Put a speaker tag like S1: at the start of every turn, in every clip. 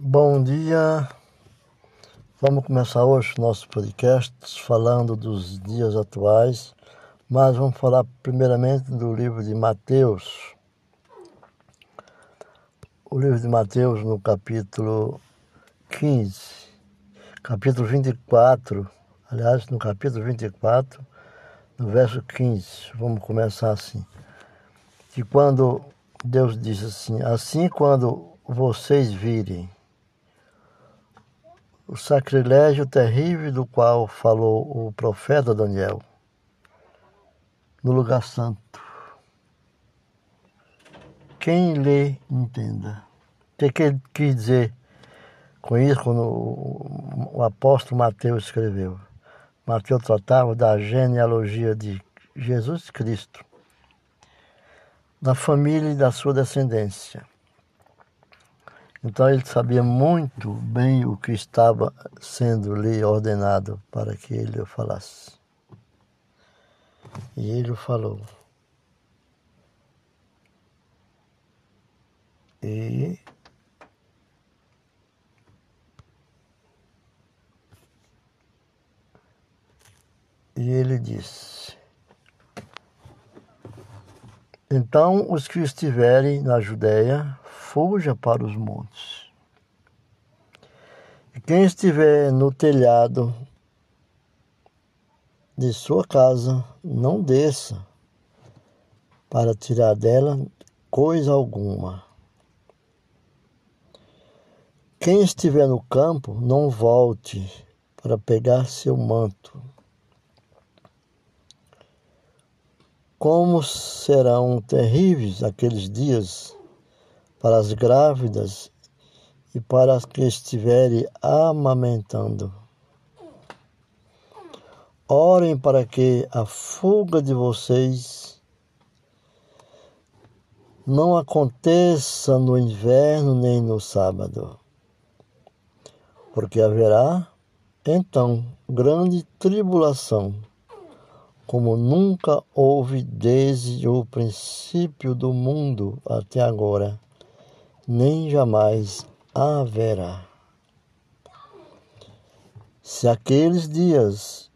S1: Bom dia. Vamos começar hoje nosso podcast falando dos dias atuais, mas vamos falar primeiramente do livro de Mateus. O livro de Mateus, no capítulo 15, capítulo 24, aliás, no capítulo 24, no verso 15, vamos começar assim. Que quando Deus diz assim: Assim, quando vocês virem o sacrilégio terrível do qual falou o profeta Daniel no lugar santo. Quem lê, entenda. O que, ele quis dizer com isso quando o apóstolo Mateus escreveu? Mateus tratava da genealogia de Jesus Cristo, da família e da sua descendência. Então ele sabia muito bem o que estava sendo lhe ordenado para que ele falasse. E ele o falou. E E ele disse: Então os que estiverem na Judéia fuja para os montes. E quem estiver no telhado de sua casa, não desça para tirar dela coisa alguma. Quem estiver no campo, não volte para pegar seu manto. Como serão terríveis aqueles dias para as grávidas e para as que estiverem amamentando. Orem para que a fuga de vocês não aconteça no inverno nem no sábado, porque haverá então grande tribulação, como nunca houve desde o princípio do mundo até agora nem jamais haverá. Se aqueles dias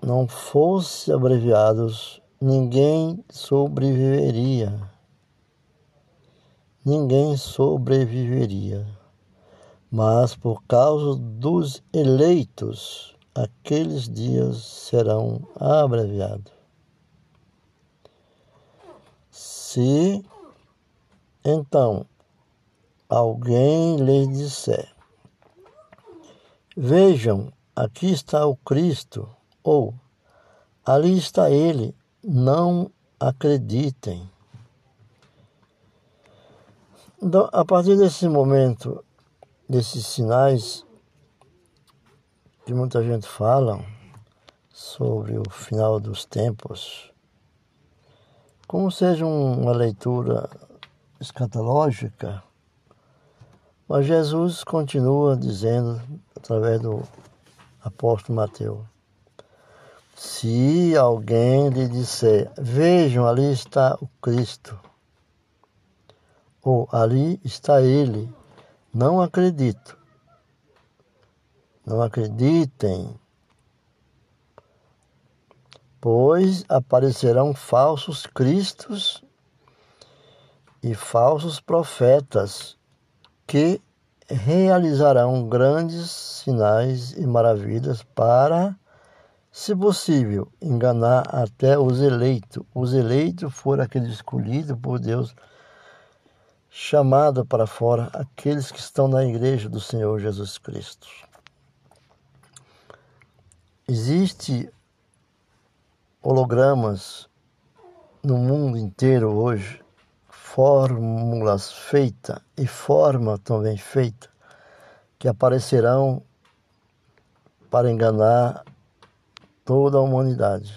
S1: não fossem abreviados, ninguém sobreviveria. Ninguém sobreviveria. Mas por causa dos eleitos, aqueles dias serão abreviados. Se então alguém lhes disser: Vejam, aqui está o Cristo, ou ali está ele, não acreditem. Então, a partir desse momento, desses sinais que muita gente fala sobre o final dos tempos, como seja uma leitura escatológica, mas Jesus continua dizendo, através do apóstolo Mateus, se alguém lhe disser, vejam, ali está o Cristo, ou ali está ele, não acredito. Não acreditem, pois aparecerão falsos cristos e falsos profetas que realizarão grandes sinais e maravilhas para, se possível, enganar até os eleitos. Os eleitos foram aqueles escolhidos por Deus, chamado para fora aqueles que estão na igreja do Senhor Jesus Cristo. Existe hologramas no mundo inteiro hoje, fórmulas feitas e forma também feita que aparecerão para enganar toda a humanidade.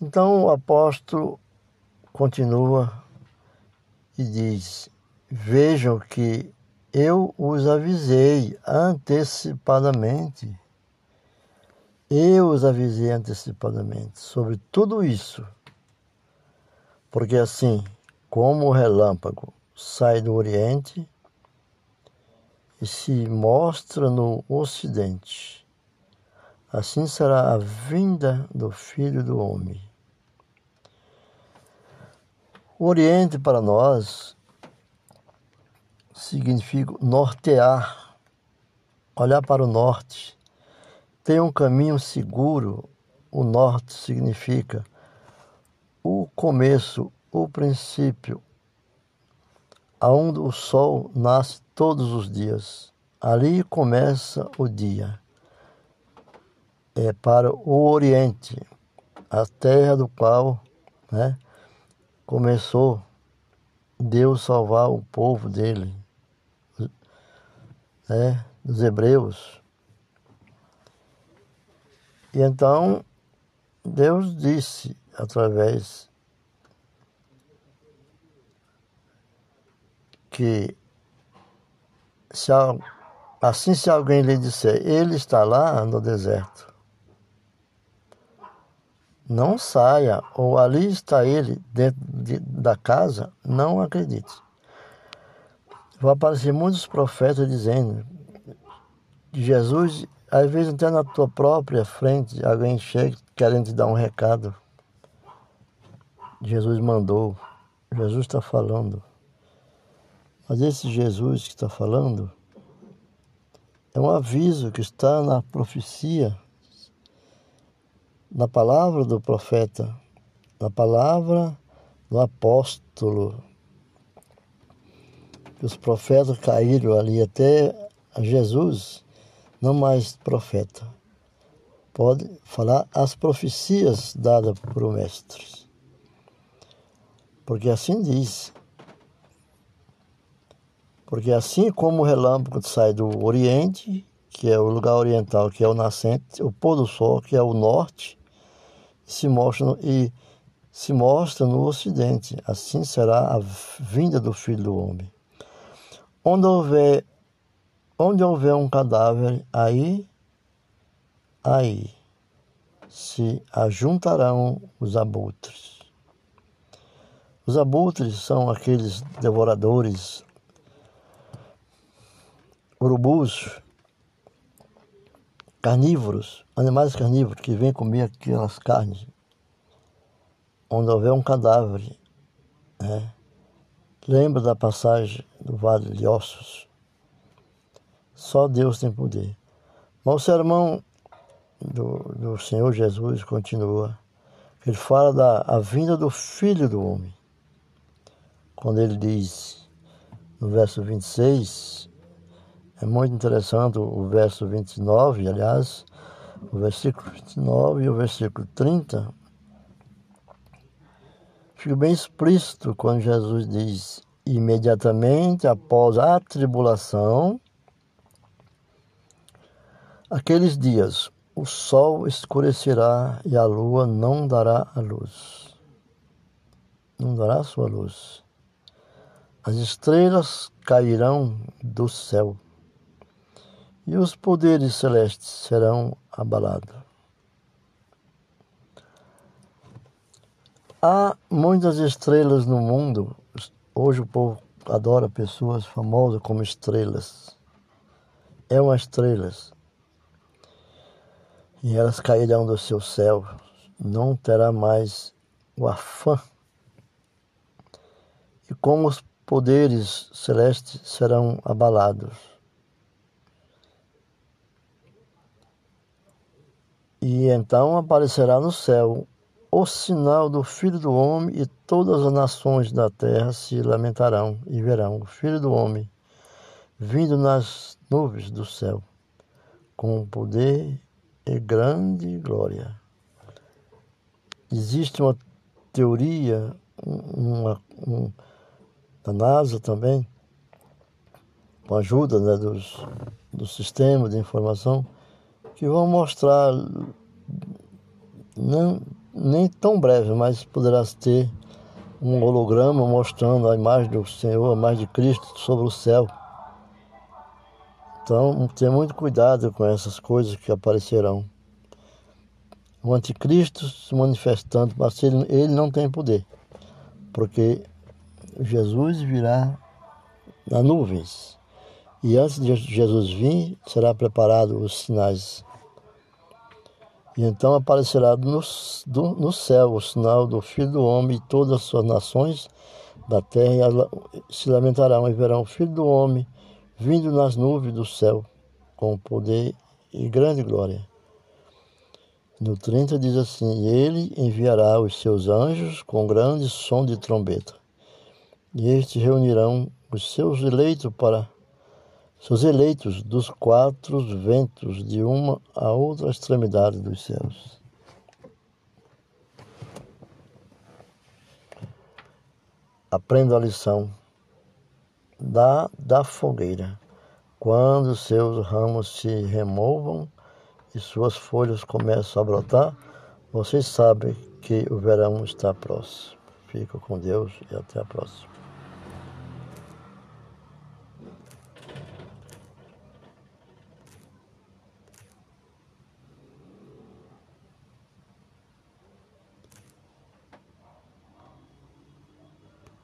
S1: Então o apóstolo continua e diz: Vejam que eu os avisei antecipadamente. Eu os avisei antecipadamente sobre tudo isso. Porque assim, como o relâmpago sai do Oriente e se mostra no Ocidente. Assim será a vinda do Filho do Homem. O Oriente para nós significa nortear, olhar para o norte. Tem um caminho seguro. O norte significa começo, o princípio, aonde o sol nasce todos os dias. Ali começa o dia. É para o Oriente, a terra do qual né, começou Deus salvar o povo dele, né, dos hebreus. E então Deus disse através que se, assim se alguém lhe disser, ele está lá no deserto, não saia, ou ali está ele dentro de, da casa, não acredite. Vão aparecer muitos profetas dizendo Jesus, às vezes até na tua própria frente, alguém chega querendo te dar um recado. Jesus mandou, Jesus está falando. Mas esse Jesus que está falando é um aviso que está na profecia, na palavra do profeta, na palavra do apóstolo. Que os profetas caíram ali até Jesus, não mais profeta. Pode falar as profecias dadas por o Mestre. Porque assim diz, porque assim como o relâmpago sai do Oriente, que é o lugar oriental, que é o nascente, o pôr do sol, que é o norte, se mostra e se mostra no Ocidente. Assim será a vinda do Filho do Homem. Onde houver, onde houver um cadáver, aí, aí se ajuntarão os abutres. Os abutres são aqueles devoradores urubus carnívoros, animais carnívoros que vêm comer aquelas carnes, onde houver um cadáver. Né? Lembra da passagem do Vale de Ossos? Só Deus tem poder. Mas o sermão do, do Senhor Jesus continua. Ele fala da a vinda do Filho do Homem. Quando ele diz, no verso 26, é muito interessante o verso 29, aliás, o versículo 29 e o versículo 30. Fica bem explícito quando Jesus diz: imediatamente após a tribulação, aqueles dias o sol escurecerá e a lua não dará a luz. Não dará sua luz. As estrelas cairão do céu e os poderes celestes serão abalados. Há muitas estrelas no mundo. Hoje o povo adora pessoas famosas como estrelas. É uma estrelas. E elas cairão do seu céu. Não terá mais o afã. E como os poderes celestes serão abalados. E então aparecerá no céu o sinal do Filho do Homem, e todas as nações da terra se lamentarão e verão o Filho do Homem vindo nas nuvens do céu, com poder e grande glória. Existe uma teoria, uma, um, da NASA também, com a ajuda né, dos, do sistema de informação, que vão mostrar, não, nem tão breve, mas poderá ter um holograma mostrando a imagem do Senhor, a imagem de Cristo sobre o céu. Então, tenha muito cuidado com essas coisas que aparecerão. O anticristo se manifestando, mas ele, ele não tem poder, porque Jesus virá nas nuvens. E antes de Jesus vir, será preparado os sinais. E então aparecerá no, do, no céu o sinal do Filho do Homem, e todas as suas nações da terra se lamentarão e verão o Filho do Homem vindo nas nuvens do céu, com poder e grande glória. No 30 diz assim: Ele enviará os seus anjos com grande som de trombeta, e estes reunirão os seus eleitos para seus eleitos dos quatro ventos, de uma a outra extremidade dos céus. Aprenda a lição da, da fogueira. Quando seus ramos se removam e suas folhas começam a brotar, vocês sabem que o verão está próximo. Fica com Deus e até a próxima.